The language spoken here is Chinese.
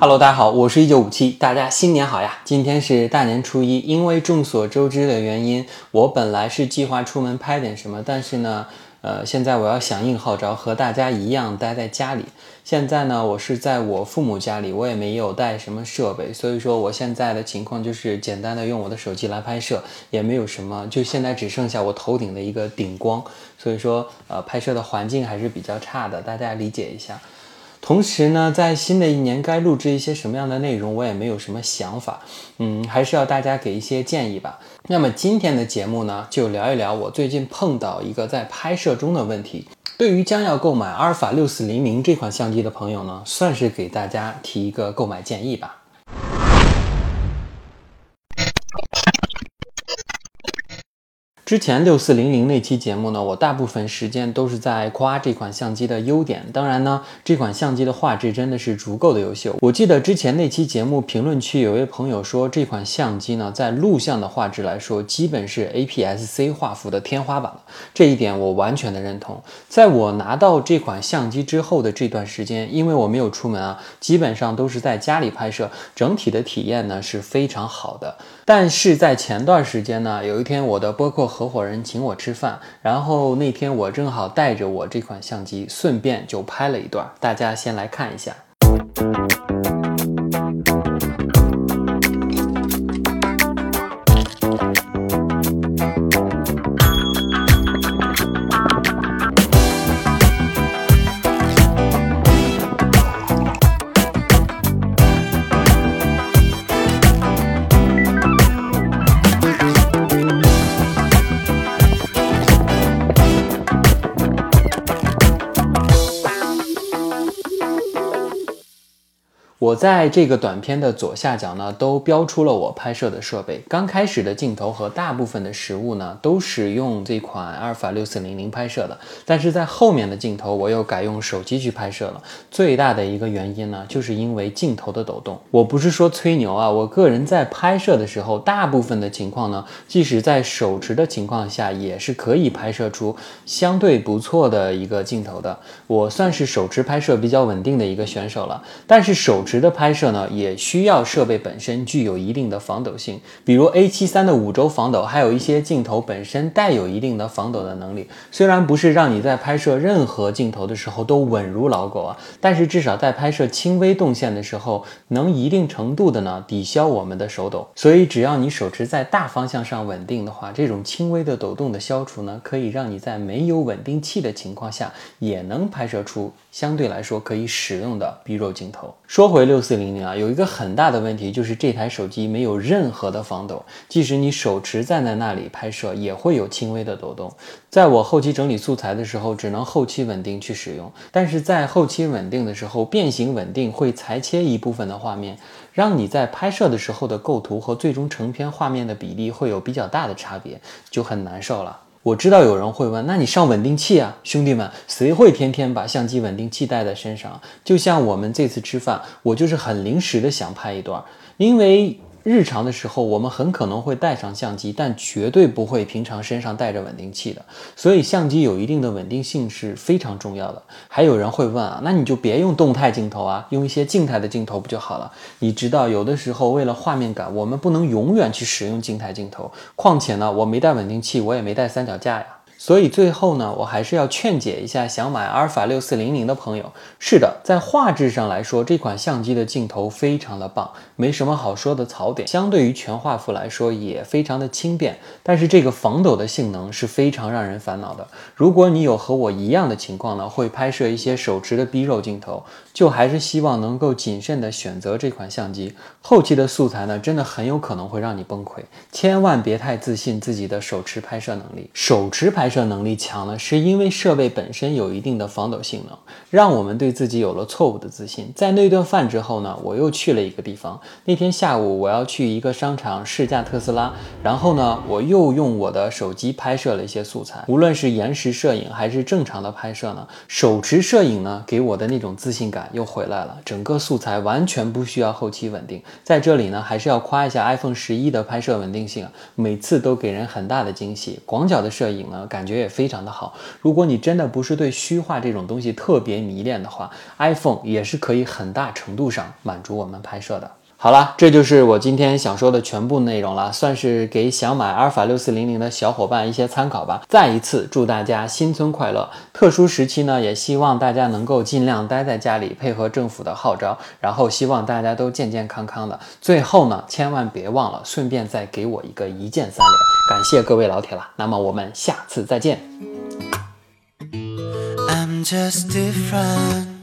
Hello，大家好，我是一九五七，大家新年好呀！今天是大年初一，因为众所周知的原因，我本来是计划出门拍点什么，但是呢，呃，现在我要响应号召，和大家一样待在家里。现在呢，我是在我父母家里，我也没有带什么设备，所以说我现在的情况就是简单的用我的手机来拍摄，也没有什么，就现在只剩下我头顶的一个顶光，所以说呃，拍摄的环境还是比较差的，大家理解一下。同时呢，在新的一年该录制一些什么样的内容，我也没有什么想法，嗯，还是要大家给一些建议吧。那么今天的节目呢，就聊一聊我最近碰到一个在拍摄中的问题。对于将要购买阿尔法六四零零这款相机的朋友呢，算是给大家提一个购买建议吧。之前六四零零那期节目呢，我大部分时间都是在夸这款相机的优点。当然呢，这款相机的画质真的是足够的优秀。我记得之前那期节目评论区有位朋友说，这款相机呢，在录像的画质来说，基本是 APS-C 画幅的天花板了。这一点我完全的认同。在我拿到这款相机之后的这段时间，因为我没有出门啊，基本上都是在家里拍摄，整体的体验呢是非常好的。但是在前段时间呢，有一天我的播客合伙人请我吃饭，然后那天我正好带着我这款相机，顺便就拍了一段，大家先来看一下。我在这个短片的左下角呢，都标出了我拍摄的设备。刚开始的镜头和大部分的实物呢，都是用这款阿尔法六四零零拍摄的。但是在后面的镜头，我又改用手机去拍摄了。最大的一个原因呢，就是因为镜头的抖动。我不是说吹牛啊，我个人在拍摄的时候，大部分的情况呢，即使在手持的情况下，也是可以拍摄出相对不错的一个镜头的。我算是手持拍摄比较稳定的一个选手了。但是手持的拍摄呢，也需要设备本身具有一定的防抖性，比如 A 七三的五轴防抖，还有一些镜头本身带有一定的防抖的能力。虽然不是让你在拍摄任何镜头的时候都稳如老狗啊，但是至少在拍摄轻微动线的时候，能一定程度的呢抵消我们的手抖。所以只要你手持在大方向上稳定的话，这种轻微的抖动的消除呢，可以让你在没有稳定器的情况下，也能拍摄出相对来说可以使用的 B 肉镜头。说回六四零零啊，有一个很大的问题就是这台手机没有任何的防抖，即使你手持站在那里拍摄，也会有轻微的抖动。在我后期整理素材的时候，只能后期稳定去使用，但是在后期稳定的时候，变形稳定会裁切一部分的画面，让你在拍摄的时候的构图和最终成片画面的比例会有比较大的差别，就很难受了。我知道有人会问，那你上稳定器啊，兄弟们，谁会天天把相机稳定器带在身上？就像我们这次吃饭，我就是很临时的想拍一段，因为。日常的时候，我们很可能会带上相机，但绝对不会平常身上带着稳定器的。所以相机有一定的稳定性是非常重要的。还有人会问啊，那你就别用动态镜头啊，用一些静态的镜头不就好了？你知道，有的时候为了画面感，我们不能永远去使用静态镜头。况且呢，我没带稳定器，我也没带三脚架呀。所以最后呢，我还是要劝解一下想买阿尔法六四零零的朋友。是的，在画质上来说，这款相机的镜头非常的棒，没什么好说的槽点。相对于全画幅来说，也非常的轻便。但是这个防抖的性能是非常让人烦恼的。如果你有和我一样的情况呢，会拍摄一些手持的 B 肉镜头，就还是希望能够谨慎的选择这款相机。后期的素材呢，真的很有可能会让你崩溃。千万别太自信自己的手持拍摄能力，手持拍。拍摄能力强了，是因为设备本身有一定的防抖性能，让我们对自己有了错误的自信。在那顿饭之后呢，我又去了一个地方。那天下午我要去一个商场试驾特斯拉，然后呢，我又用我的手机拍摄了一些素材。无论是延时摄影还是正常的拍摄呢，手持摄影呢给我的那种自信感又回来了。整个素材完全不需要后期稳定。在这里呢，还是要夸一下 iPhone 十一的拍摄稳定性，每次都给人很大的惊喜。广角的摄影呢，感感觉也非常的好。如果你真的不是对虚化这种东西特别迷恋的话，iPhone 也是可以很大程度上满足我们拍摄的。好了，这就是我今天想说的全部内容了，算是给想买阿尔法六四零零的小伙伴一些参考吧。再一次祝大家新春快乐！特殊时期呢，也希望大家能够尽量待在家里，配合政府的号召，然后希望大家都健健康康的。最后呢，千万别忘了，顺便再给我一个一键三连，感谢各位老铁了。那么我们下次再见。I'm just different.